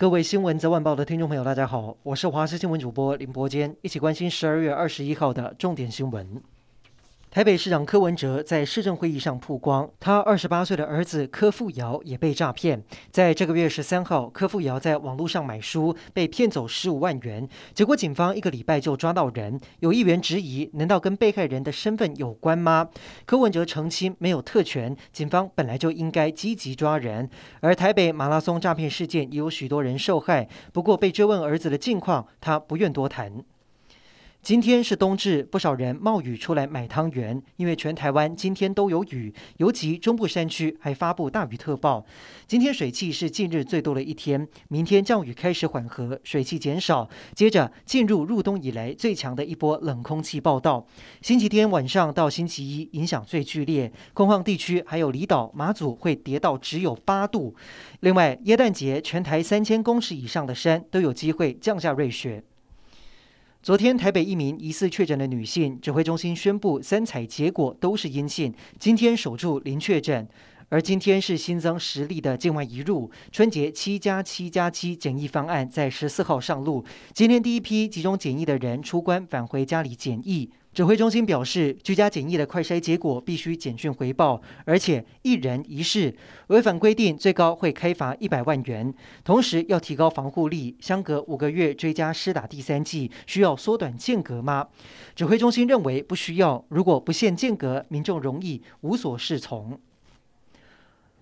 各位新闻早晚报的听众朋友，大家好，我是华视新闻主播林伯坚，一起关心十二月二十一号的重点新闻。台北市长柯文哲在市政会议上曝光，他二十八岁的儿子柯富尧也被诈骗。在这个月十三号，柯富尧在网络上买书被骗走十五万元，结果警方一个礼拜就抓到人。有议员质疑，难道跟被害人的身份有关吗？柯文哲澄清，没有特权，警方本来就应该积极抓人。而台北马拉松诈骗事件也有许多人受害，不过被追问儿子的近况，他不愿多谈。今天是冬至，不少人冒雨出来买汤圆，因为全台湾今天都有雨，尤其中部山区还发布大雨特报。今天水汽是近日最多的一天，明天降雨开始缓和，水汽减少，接着进入入冬以来最强的一波冷空气报道。星期天晚上到星期一影响最剧烈，空旷地区还有离岛马祖会跌到只有八度。另外，耶诞节全台三千公尺以上的山都有机会降下瑞雪。昨天，台北一名疑似确诊的女性，指挥中心宣布三采结果都是阴性。今天守住零确诊，而今天是新增十例的境外移入。春节七加七加七检疫方案在十四号上路，今天第一批集中检疫的人出关返回家里检疫。指挥中心表示，居家检疫的快筛结果必须简讯回报，而且一人一室，违反规定最高会开罚一百万元。同时要提高防护力，相隔五个月追加施打第三剂，需要缩短间隔吗？指挥中心认为不需要，如果不限间隔，民众容易无所适从。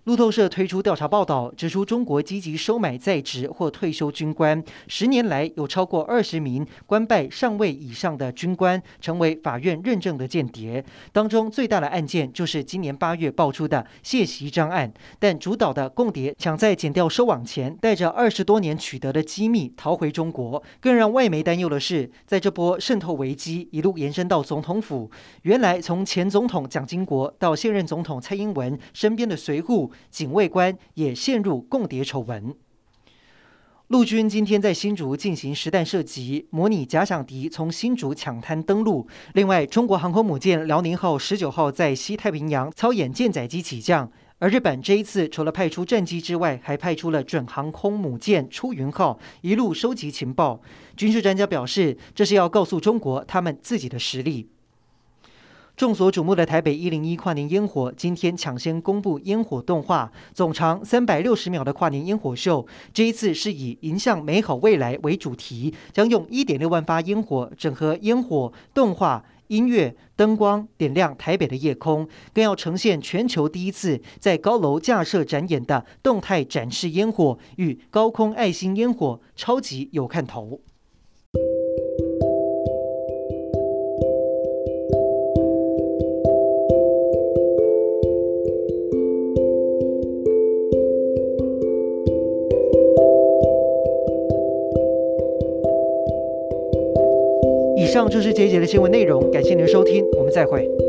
路透社推出调查报道，指出中国积极收买在职或退休军官。十年来，有超过二十名官拜上尉以上的军官成为法院认证的间谍。当中最大的案件就是今年八月爆出的谢锡章案。但主导的共谍抢在剪掉收网前，带着二十多年取得的机密逃回中国。更让外媒担忧的是，在这波渗透危机一路延伸到总统府，原来从前总统蒋经国到现任总统蔡英文身边的随扈。警卫官也陷入共谍丑闻。陆军今天在新竹进行实弹射击，模拟假想敌从新竹抢滩登陆。另外，中国航空母舰辽宁号十九号在西太平洋操演舰载机起降。而日本这一次除了派出战机之外，还派出了准航空母舰出云号，一路收集情报。军事专家表示，这是要告诉中国他们自己的实力。众所瞩目的台北一零一跨年烟火，今天抢先公布烟火动画，总长三百六十秒的跨年烟火秀。这一次是以迎向美好未来为主题，将用一点六万发烟火整合烟火、动画、音乐、灯光，点亮台北的夜空，更要呈现全球第一次在高楼架设展演的动态展示烟火与高空爱心烟火，超级有看头。以上就是这一节的新闻内容，感谢您的收听，我们再会。